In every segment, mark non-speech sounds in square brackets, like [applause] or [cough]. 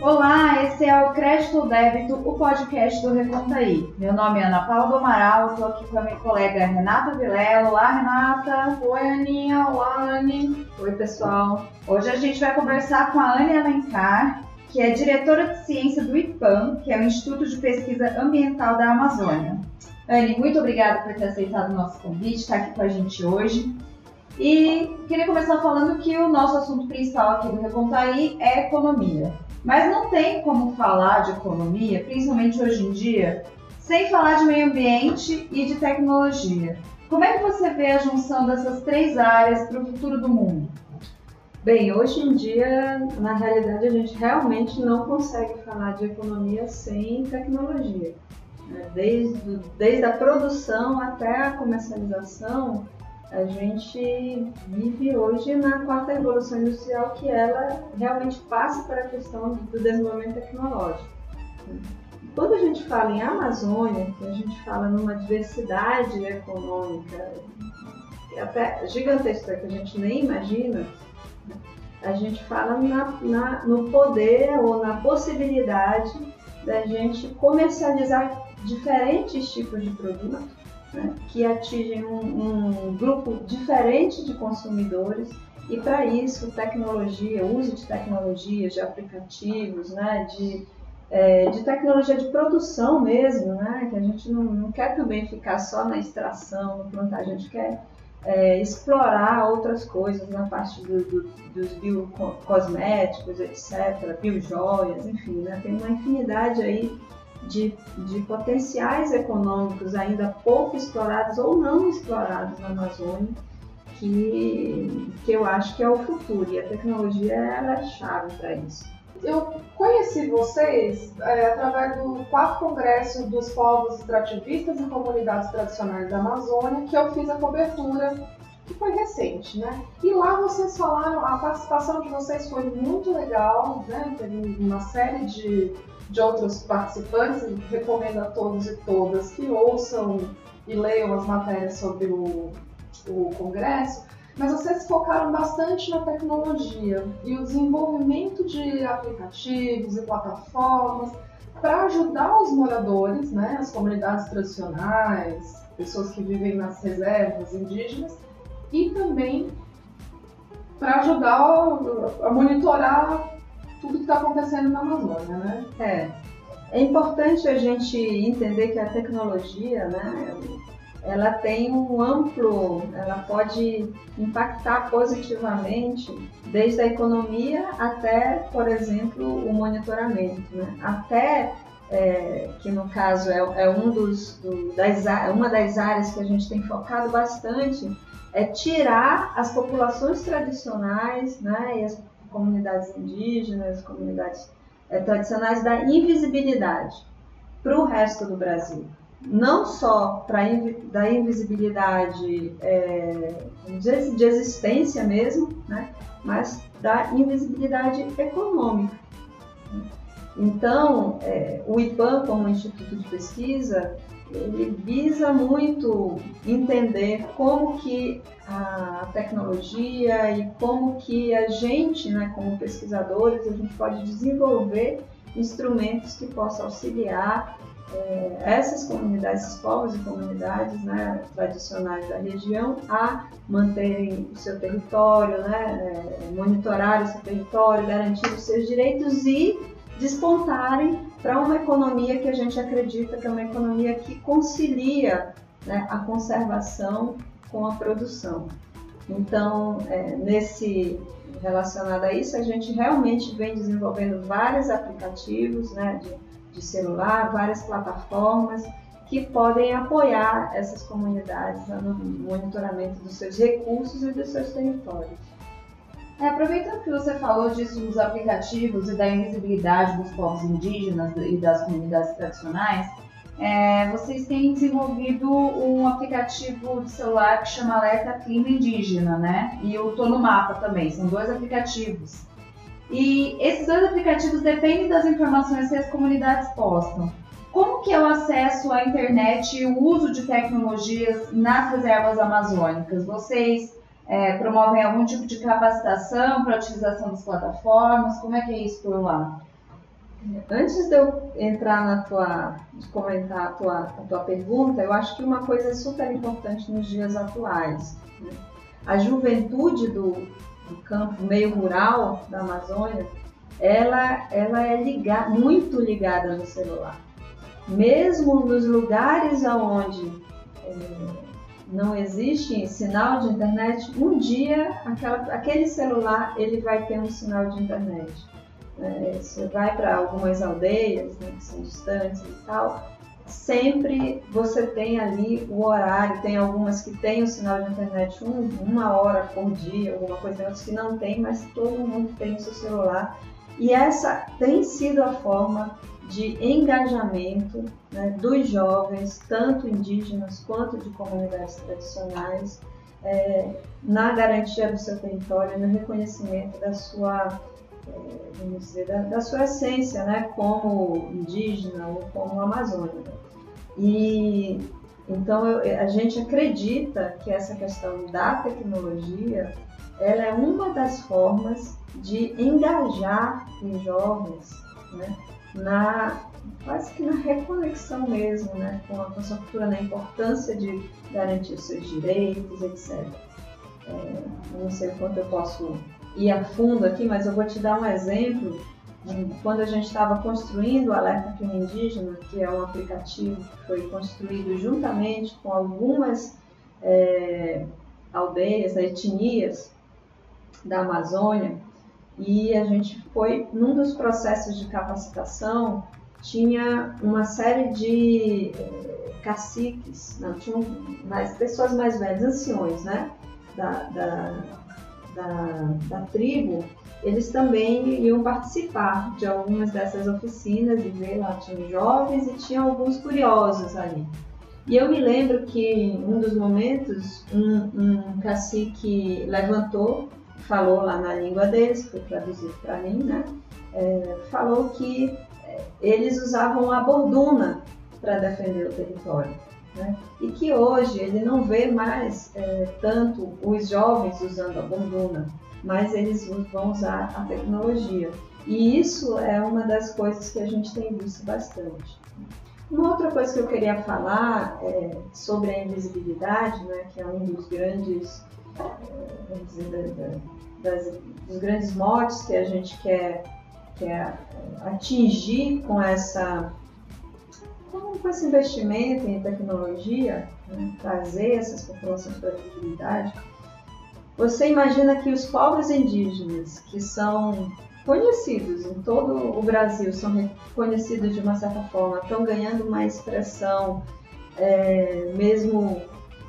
Olá, esse é o Crédito ou Débito, o podcast do Recontaí. Meu nome é Ana Paula do Amaral, estou aqui com a minha colega Renata Vilela. Olá, Renata. Oi, Aninha. Olá, Anne. Oi, pessoal. Hoje a gente vai conversar com a Anne Alencar, que é diretora de ciência do IPAM, que é o Instituto de Pesquisa Ambiental da Amazônia. Anne, muito obrigada por ter aceitado o nosso convite, estar aqui com a gente hoje. E queria começar falando que o nosso assunto principal aqui do Recontaí é economia. Mas não tem como falar de economia, principalmente hoje em dia, sem falar de meio ambiente e de tecnologia. Como é que você vê a junção dessas três áreas para o futuro do mundo? Bem, hoje em dia, na realidade, a gente realmente não consegue falar de economia sem tecnologia. Desde, desde a produção até a comercialização, a gente vive hoje na quarta revolução industrial que ela realmente passa para a questão do desenvolvimento tecnológico. Quando a gente fala em Amazônia, a gente fala numa diversidade econômica até gigantesca que a gente nem imagina, a gente fala na, na, no poder ou na possibilidade da gente comercializar diferentes tipos de produtos né, que atingem um, um grupo diferente de consumidores e para isso tecnologia, uso de tecnologias, de aplicativos, né, de, é, de tecnologia de produção mesmo, né, que a gente não, não quer também ficar só na extração, no plantar, a gente quer é, explorar outras coisas na parte do, do, dos biocosméticos, etc., biojoias, enfim, né, tem uma infinidade aí de, de potenciais econômicos ainda pouco explorados ou não explorados na Amazônia, que, que eu acho que é o futuro e a tecnologia é chave para isso. Eu conheci vocês é, através do quarto congresso dos povos extrativistas e comunidades tradicionais da Amazônia, que eu fiz a cobertura, que foi recente, né? E lá vocês falaram, a participação de vocês foi muito legal, né? Teve uma série de de outros participantes, recomendo a todos e todas que ouçam e leiam as matérias sobre o, o congresso, mas vocês focaram bastante na tecnologia e o desenvolvimento de aplicativos e plataformas para ajudar os moradores, né, as comunidades tradicionais, pessoas que vivem nas reservas indígenas e também para ajudar a monitorar tudo que está acontecendo na Amazônia, né? É. É importante a gente entender que a tecnologia, né, ela tem um amplo, ela pode impactar positivamente desde a economia até, por exemplo, o monitoramento, né? até é, que no caso é, é um dos, do, das, uma das áreas que a gente tem focado bastante, é tirar as populações tradicionais né, e as comunidades indígenas, comunidades é, tradicionais, da invisibilidade para o resto do Brasil. Não só pra, da invisibilidade é, de, de existência mesmo, né, mas da invisibilidade econômica. Então, é, o IPAM, como Instituto de Pesquisa, ele visa muito entender como que a tecnologia e como que a gente, né, como pesquisadores, a gente pode desenvolver instrumentos que possam auxiliar é, essas comunidades, esses povos e comunidades né, tradicionais da região a manterem o seu território, né, é, monitorar seu território, garantir os seus direitos e despontarem para uma economia que a gente acredita que é uma economia que concilia né, a conservação com a produção. Então, é, nesse relacionado a isso, a gente realmente vem desenvolvendo vários aplicativos né, de, de celular, várias plataformas que podem apoiar essas comunidades no monitoramento dos seus recursos e dos seus territórios. É, aproveitando que você falou disso dos aplicativos e da invisibilidade dos povos indígenas e das comunidades tradicionais, é, vocês têm desenvolvido um aplicativo de celular que chama Alerta Clima Indígena, né? E o Tô no Mapa também, são dois aplicativos. E esses dois aplicativos dependem das informações que as comunidades postam. Como que é o acesso à internet e o uso de tecnologias nas reservas amazônicas? Vocês é, promovem algum tipo de capacitação para a utilização das plataformas? Como é que é isso por lá? Antes de eu entrar na tua, de comentar a tua, a tua pergunta, eu acho que uma coisa é super importante nos dias atuais. Né? A juventude do, do campo meio rural da Amazônia, ela, ela é ligada, muito ligada no celular. Mesmo nos lugares onde é, não existe sinal de internet, um dia aquela, aquele celular ele vai ter um sinal de internet. É, você vai para algumas aldeias né, que são distantes e tal, sempre você tem ali o horário, tem algumas que têm o sinal de internet um, uma hora por dia, alguma coisa, outras que não tem, mas todo mundo tem o seu celular. E essa tem sido a forma de engajamento né, dos jovens, tanto indígenas quanto de comunidades tradicionais, é, na garantia do seu território, no reconhecimento da sua, é, vamos dizer, da, da, sua essência, né, como indígena ou como amazônica. E então eu, a gente acredita que essa questão da tecnologia ela é uma das formas de engajar os jovens né, na quase que na reconexão mesmo né, com, a, com a sua cultura, na importância de garantir os seus direitos, etc. É, não sei quanto eu posso ir a fundo aqui, mas eu vou te dar um exemplo. Quando a gente estava construindo o Alerta Clima Indígena, que é um aplicativo que foi construído juntamente com algumas é, aldeias, etnias da Amazônia, e a gente foi, num dos processos de capacitação, tinha uma série de eh, caciques, não, tinham mais, pessoas mais velhas, anciões, né, da, da, da, da tribo, eles também iam participar de algumas dessas oficinas e ver lá, tinha jovens e tinha alguns curiosos ali. E eu me lembro que em um dos momentos, um, um cacique levantou falou lá na língua deles, foi traduzido para mim, né? É, falou que é, eles usavam a borduna para defender o território. Né? E que hoje ele não vê mais é, tanto os jovens usando a borduna, mas eles vão usar a tecnologia. E isso é uma das coisas que a gente tem visto bastante. Uma outra coisa que eu queria falar é sobre a invisibilidade, né, que é um dos grandes, é, vamos dizer, das, dos grandes motes que a gente quer, quer atingir com, essa, com esse investimento em tecnologia, né, trazer essas populações para a visibilidade, você imagina que os povos indígenas, que são conhecidos em todo o Brasil, são reconhecidos de uma certa forma, estão ganhando uma expressão, é, mesmo,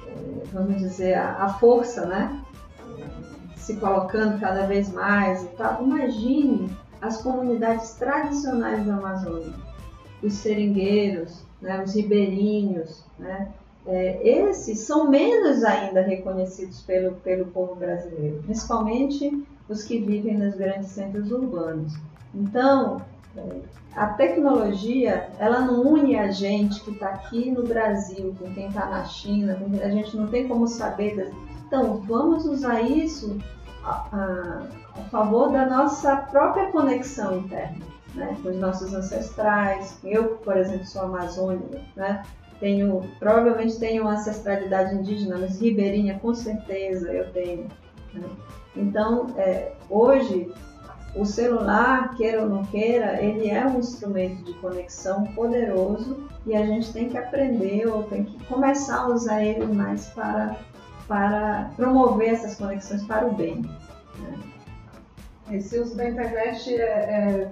é, vamos dizer, a, a força, né? Se colocando cada vez mais e tal. Imagine as comunidades tradicionais da Amazônia, os seringueiros, né, os ribeirinhos, né, é, esses são menos ainda reconhecidos pelo, pelo povo brasileiro, principalmente os que vivem nos grandes centros urbanos. Então, é, a tecnologia, ela não une a gente que está aqui no Brasil, com quem está na China, a gente não tem como saber. Então, vamos usar isso a, a, favor da nossa própria conexão interna, né, com os nossos ancestrais. Eu, por exemplo, sou amazônica, né, tenho, provavelmente tenho uma ancestralidade indígena, mas ribeirinha com certeza eu tenho. Né? Então, é, hoje, o celular, queira ou não queira, ele é um instrumento de conexão poderoso e a gente tem que aprender ou tem que começar a usar ele mais para para promover essas conexões para o bem. Né? Esse uso da internet é, é,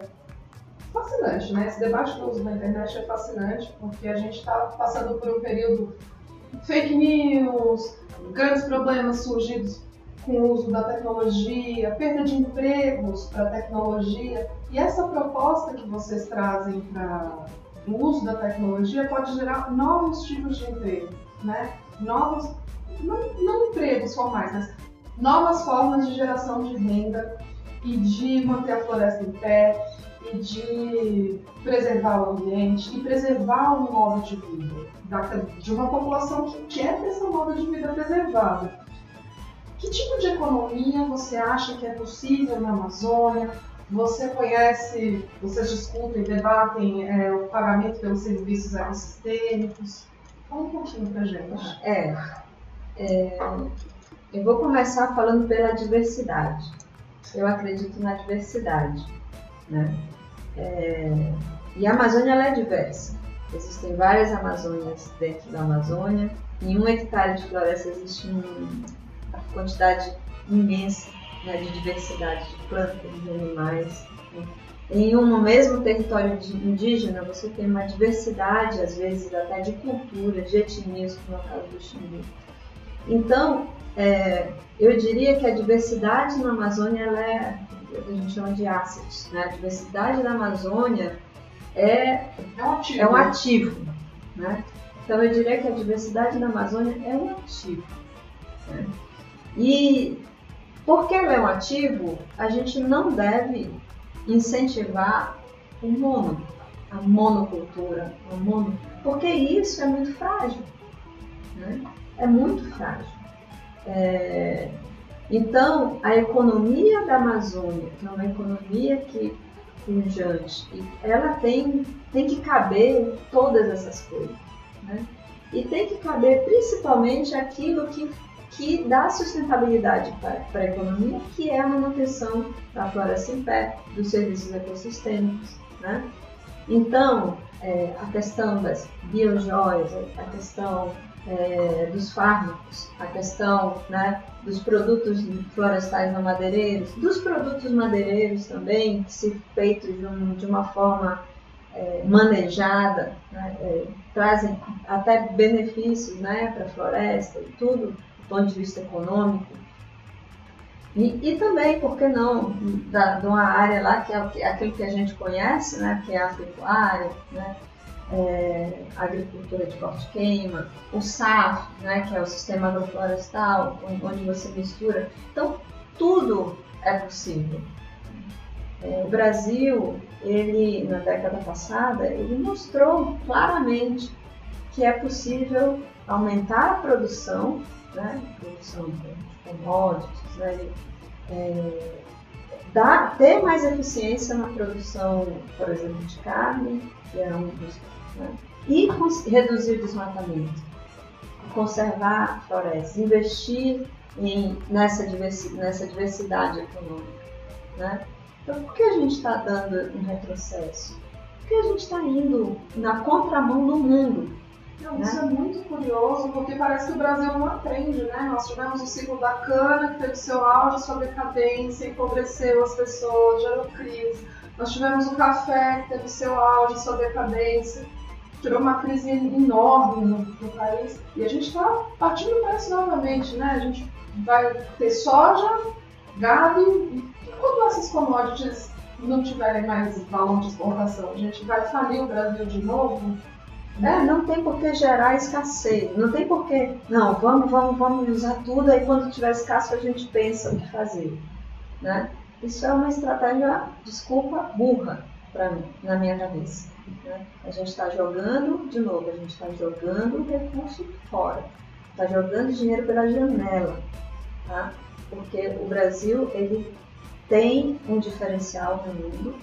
fascinante, né? Esse debate do uso da internet é fascinante porque a gente está passando por um período fake news, grandes problemas surgidos com o uso da tecnologia, perda de empregos para a tecnologia. E essa proposta que vocês trazem para o uso da tecnologia pode gerar novos tipos de emprego, né? Novos não, não empregos formais, mas novas formas de geração de renda e de manter a floresta em pé e de preservar o ambiente e preservar um modo de vida de uma população que quer ter esse modo de vida preservado. Que tipo de economia você acha que é possível na Amazônia? Você conhece, vocês discutem, debatem é, o pagamento pelos serviços ecossistêmicos? Fala um pouquinho pra gente. É, é, eu vou começar falando pela diversidade. Eu acredito na diversidade, né? É, e a Amazônia é diversa. Existem várias Amazônias dentro da Amazônia. Em um hectare de floresta existe uma quantidade imensa né, de diversidade de plantas, de animais. Né? Em um mesmo território indígena, você tem uma diversidade, às vezes, até de cultura, de etnias, como é o caso do Xingu. Então, é, eu diria que a diversidade na Amazônia ela é a gente chama de assets. Né? A diversidade da Amazônia é, é um ativo. É um ativo né? Então eu diria que a diversidade da Amazônia é um ativo. Né? E porque ela é um ativo, a gente não deve incentivar o mono, a monocultura, o mono, porque isso é muito frágil. Né? É muito frágil. É, então, a economia da Amazônia, que é uma economia que pujante, ela tem, tem que caber todas essas coisas. Né? E tem que caber principalmente aquilo que, que dá sustentabilidade para a economia, que é a manutenção da floresta em pé, dos serviços ecossistêmicos. Né? Então, é, a questão das biojoias, a questão é, dos fármacos, a questão né, dos produtos florestais não madeireiros, dos produtos madeireiros também, que se feitos de, um, de uma forma é, manejada, né, é, trazem até benefícios né, para a floresta e tudo, do ponto de vista econômico. E, e também, por que não, da, de uma área lá que é aquilo que a gente conhece, né, que é a pecuária, né, é, agricultura de corte queima, o SAF, né, que é o sistema agroflorestal, onde você mistura. Então, tudo é possível. É, o Brasil, ele na década passada, ele mostrou claramente que é possível aumentar a produção, né, produção de commodities, né, é, dar, ter mais eficiência na produção, por exemplo, de carne, que é um dos né? E reduzir o desmatamento, conservar florestas, investir em, nessa, diversi, nessa diversidade econômica. Né? Então, por que a gente está dando um retrocesso? Porque a gente está indo na contramão do mundo. Não, isso é muito curioso, porque parece que o Brasil não aprende, né? Nós tivemos o ciclo da cana, que teve seu auge, sua decadência, empobreceu as pessoas, gerou crise. Nós tivemos o café, que teve seu auge, sua decadência tirou uma crise enorme no, no país e a gente está partindo para isso novamente, né? A gente vai ter soja, gado e quando essas commodities não tiverem mais valor de exportação, a gente vai falir o Brasil de novo? É, não tem por que gerar escassez, não tem por que, não, vamos, vamos, vamos usar tudo, aí quando tiver escasso a gente pensa o que fazer, né? Isso é uma estratégia, desculpa, burra para mim, na minha cabeça. Né? A gente está jogando, de novo, a gente está jogando o recurso fora, está jogando dinheiro pela janela, tá? porque o Brasil ele tem um diferencial no mundo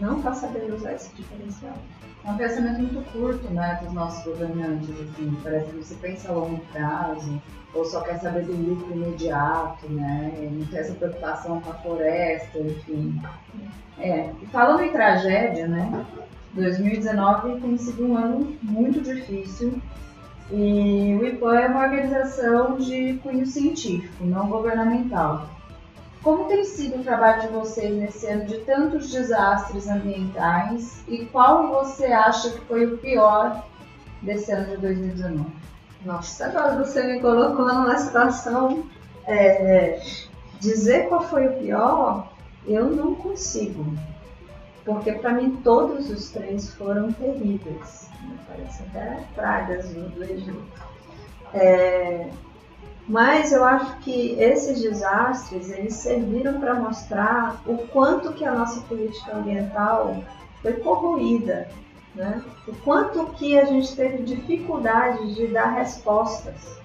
não está sabendo usar esse diferencial. É um pensamento muito curto né, dos nossos governantes. Assim. Parece que você pensa a longo prazo, ou só quer saber do lucro imediato, né? não tem essa preocupação com a floresta, enfim. É, e falando em tragédia, né? 2019 tem sido um ano muito difícil e o IPAN é uma organização de cunho científico, não governamental. Como tem sido o trabalho de vocês nesse ano de tantos desastres ambientais e qual você acha que foi o pior desse ano de 2019? Nossa, agora você me colocou numa situação. É, dizer qual foi o pior, eu não consigo porque para mim todos os três foram terríveis. Parece até pragas do Egito. É, mas eu acho que esses desastres eles serviram para mostrar o quanto que a nossa política ambiental foi corroída, né? o quanto que a gente teve dificuldade de dar respostas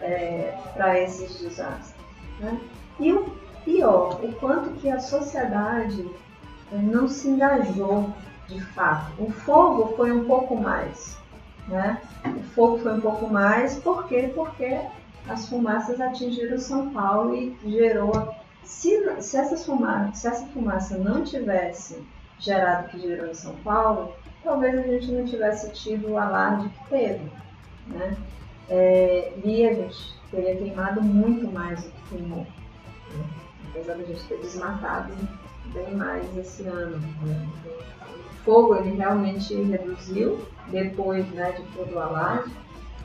é, para esses desastres. Né? E o pior, o quanto que a sociedade não se engajou de fato. O fogo foi um pouco mais, né? O fogo foi um pouco mais, por quê? Porque as fumaças atingiram São Paulo e gerou. Se, se, essas fumaça, se essa fumaça não tivesse gerado o que gerou em São Paulo, talvez a gente não tivesse tido o alarde que teve. Né? É, e a gente teria queimado muito mais do que queimou. Né? Apesar de a gente ter desmatado bem mais esse ano. Né? O fogo ele realmente reduziu depois né, de todo o alarde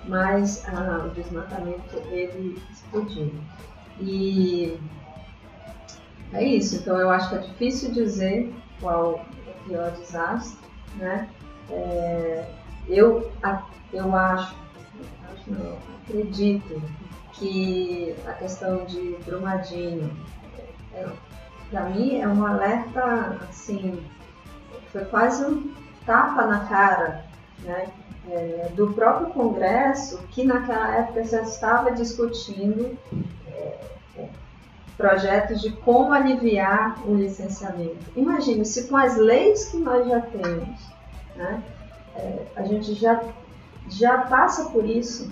mas ah, o desmatamento ele explodiu. E é isso, então eu acho que é difícil dizer qual o pior desastre, né? É, eu, eu acho, acho não, acredito que a questão de Brumadinho, é, para mim é um alerta, assim, foi quase um tapa na cara, né? é, do próprio Congresso, que naquela época já estava discutindo é, projetos de como aliviar o licenciamento. Imagine se com as leis que nós já temos, né, é, a gente já, já passa por isso,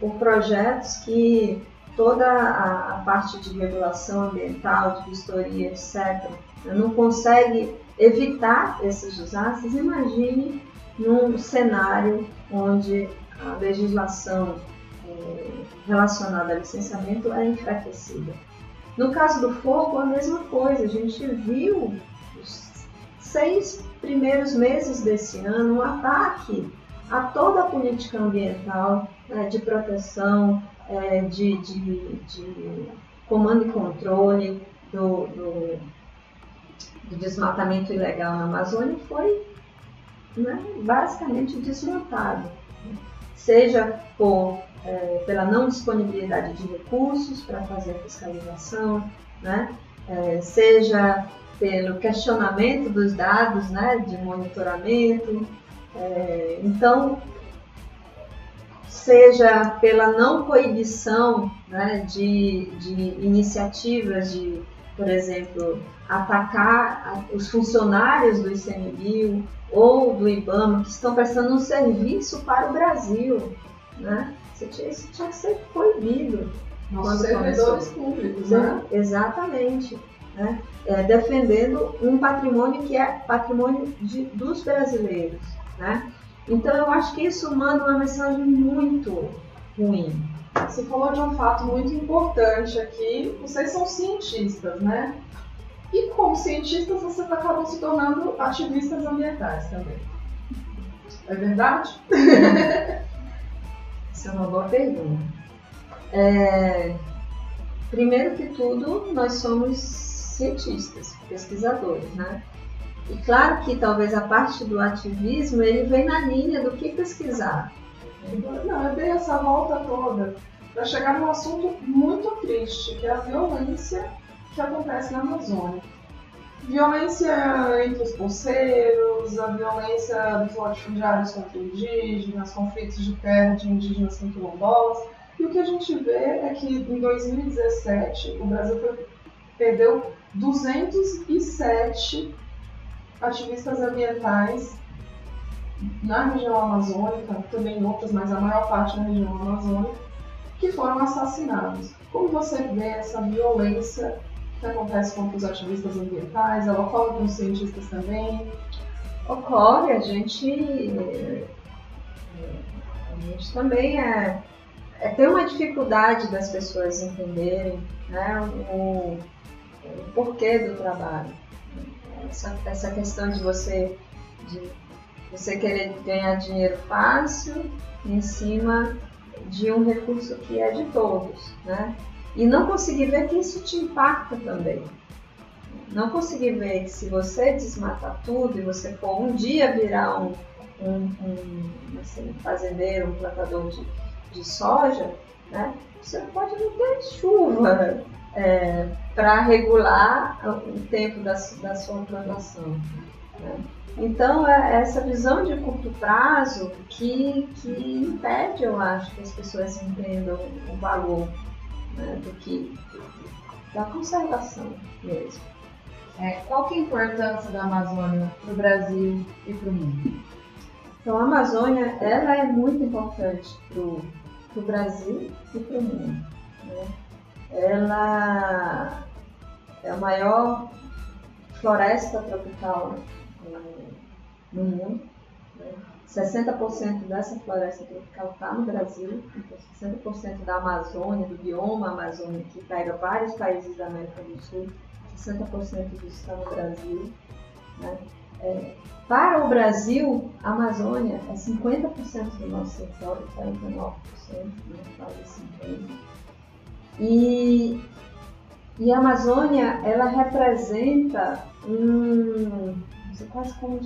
por projetos que toda a, a parte de regulação ambiental, de vistoria, etc., não consegue evitar esses desastres, imagine num cenário onde a legislação é, relacionada ao licenciamento é enfraquecida. No caso do fogo, a mesma coisa. A gente viu os seis primeiros meses desse ano um ataque a toda a política ambiental né, de proteção, é, de, de, de, comando e controle do, do, do desmatamento ilegal na Amazônia foi né, basicamente desmontado, seja por, é, pela não disponibilidade de recursos para fazer a fiscalização, né, é, seja pelo questionamento dos dados né, de monitoramento. É, então, seja pela não coibição né, de, de iniciativas de, por exemplo, atacar os funcionários do ICMBio ou do IBAMA que estão prestando um serviço para o Brasil. Né? Isso tinha que ser proibido. Nossos servidores públicos, né? Exatamente. Né? É, defendendo um patrimônio que é patrimônio de, dos brasileiros. Né? Então eu acho que isso manda uma mensagem muito ruim. Você falou de um fato muito importante aqui. Vocês são cientistas, né? E como cientistas, vocês acabam se tornando ativistas ambientais também. É verdade? [laughs] Isso é uma boa pergunta. É... Primeiro que tudo, nós somos cientistas, pesquisadores, né? E claro que talvez a parte do ativismo ele vem na linha do que pesquisar. Não, eu dei essa volta toda para chegar num assunto muito triste, que é a violência que acontece na Amazônia. Violência entre os pulseiros, a violência dos latifundiários contra indígenas, conflitos de terra de indígenas com quilombolas. E o que a gente vê é que em 2017 o Brasil perdeu 207 ativistas ambientais na região amazônica, também em outras, mas a maior parte na região amazônica, que foram assassinados. Como você vê essa violência que acontece com os ativistas ambientais? Ela ocorre com os cientistas também? Ocorre, a gente, a gente também é, é, tem uma dificuldade das pessoas entenderem né, o, o porquê do trabalho. Essa, essa questão de você, de você querer ganhar dinheiro fácil em cima de um recurso que é de todos, né? E não conseguir ver que isso te impacta também. Não conseguir ver que se você desmatar tudo e você for um dia virar um, um, um assim, fazendeiro, um plantador de, de soja, né, você pode não ter chuva é, para regular o tempo da, da sua plantação. Então, é essa visão de curto prazo que, que impede, eu acho, que as pessoas entendam o valor né, do que da conservação mesmo. É, qual que é a importância da Amazônia para o Brasil e para o mundo? Então, a Amazônia ela é muito importante para o Brasil e para o mundo. Né? Ela é a maior floresta tropical é, no mundo. Né? 60% dessa floresta tropical está no Brasil, então 60% da Amazônia, do bioma Amazônia, que pega vários países da América do Sul, 60% disso está no Brasil. Né? É, para o Brasil, a Amazônia é 50% do nosso território, 49%, né? quase 50%. E, e a Amazônia, ela representa um, quase como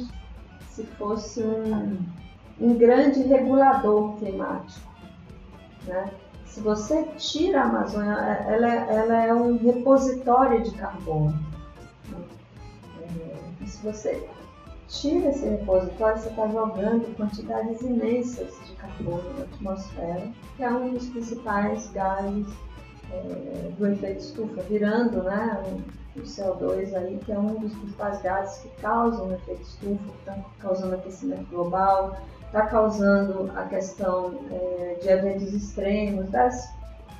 se fosse um, um grande regulador climático. Né? Se você tira a Amazônia, ela, ela é um repositório de carbono. É, se você tira esse repositório, você está jogando quantidades imensas de carbono na atmosfera, que é um dos principais gases é, do efeito estufa, virando né, o CO2 aí, que é um dos principais gases que causam o efeito estufa, que está causando aquecimento global, está causando a questão é, de eventos extremos, das,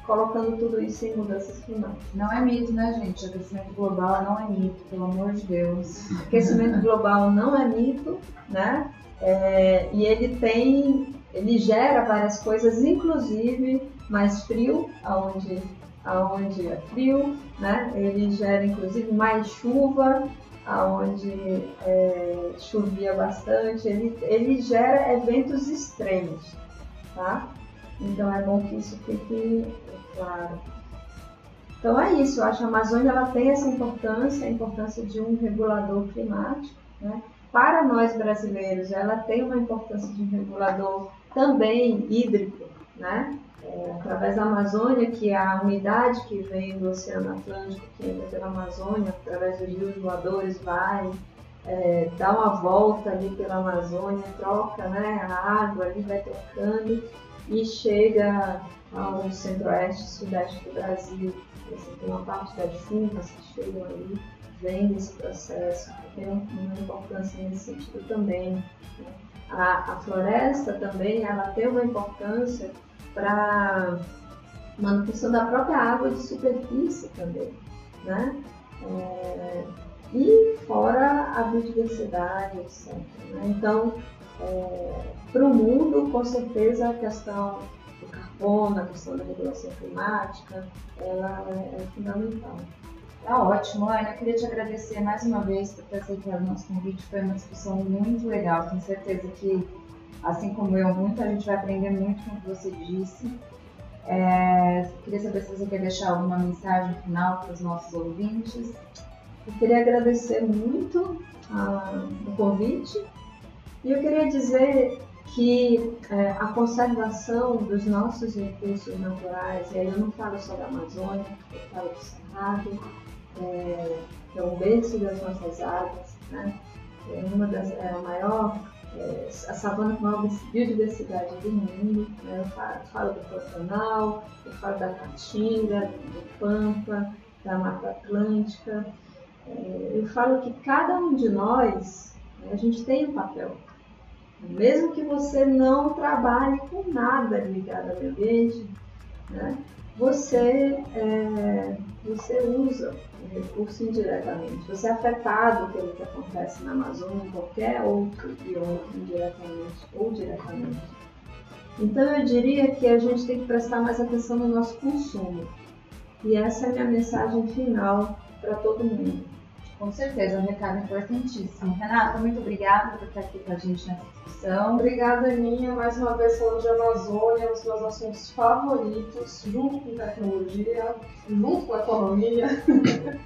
colocando tudo isso em mudanças climáticas. Não é mito, né, gente? Aquecimento global não é mito, pelo amor de Deus. Aquecimento global não é mito, né? É, e ele tem, ele gera várias coisas, inclusive mais frio, aonde aonde é frio, né? Ele gera inclusive mais chuva, aonde é, chovia bastante, ele, ele gera eventos extremos, tá? Então é bom que isso fique claro. Então é isso, eu acho que a Amazônia ela tem essa importância, a importância de um regulador climático, né? Para nós brasileiros, ela tem uma importância de um regulador também hídrico, né? É, através da Amazônia, que é a umidade que vem do Oceano Atlântico, que entra pela Amazônia, através dos rios voadores, vai, é, dá uma volta ali pela Amazônia, troca né, a água ali, vai trocando e chega ao centro-oeste, sudeste do Brasil. Assim, tem uma parte das chuvas que chegam ali, vem desse processo, tem uma importância nesse sentido também. Né? A, a floresta também, ela tem uma importância para manutenção da própria água de superfície também, né? É, e fora a biodiversidade, etc. Né? Então, é, para o mundo, com certeza, a questão do carbono, a questão da regulação climática, ela é, é fundamental. Tá ótimo, Ana. Queria te agradecer mais uma vez por ter aceitado o nosso convite. Foi uma discussão muito legal. Tenho certeza que assim como eu, muita gente vai aprender muito com o que você disse. É, queria saber se você quer deixar alguma mensagem final para os nossos ouvintes. Eu queria agradecer muito a, o convite e eu queria dizer que é, a conservação dos nossos recursos naturais, e aí eu não falo só da Amazônia, eu falo do Cerrado, é, que é o berço das nossas águas, né? é uma das é a maior é, a savana com maior biodiversidade do mundo. Né? Eu falo, do Pantanal, eu falo da Caatinga, do Pampa, da Mata Atlântica. É, eu falo que cada um de nós, né, a gente tem um papel. Mesmo que você não trabalhe com nada ligado ao ambiente, né? você, é, você usa o recurso indiretamente. Você é afetado pelo que acontece na Amazônia, em qualquer outro bioma, indiretamente ou diretamente. Então eu diria que a gente tem que prestar mais atenção no nosso consumo. E essa é a minha mensagem final para todo mundo. Com certeza, um recado importantíssimo. Renata, muito obrigada por estar aqui com a gente nessa discussão. Obrigada, Aninha, mais uma vez falando de Amazônia, um dos meus assuntos favoritos, junto com tecnologia, junto com economia. [laughs]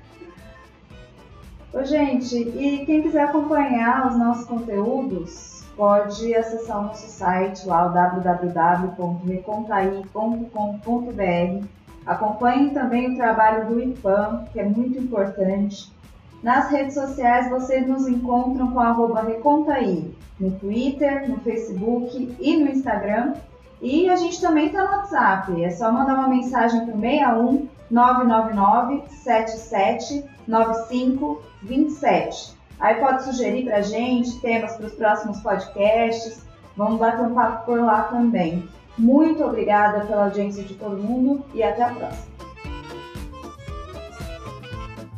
Ô, gente, e quem quiser acompanhar os nossos conteúdos, pode acessar o nosso site lá, www.recontai.com.br. Acompanhe também o trabalho do IPAM, que é muito importante nas redes sociais vocês nos encontram com arroba Recontaí, no Twitter, no Facebook e no Instagram. E a gente também está no WhatsApp, é só mandar uma mensagem para o 61 999 77 95 27. Aí pode sugerir pra gente temas para os próximos podcasts. Vamos bater um papo por lá também. Muito obrigada pela audiência de todo mundo e até a próxima.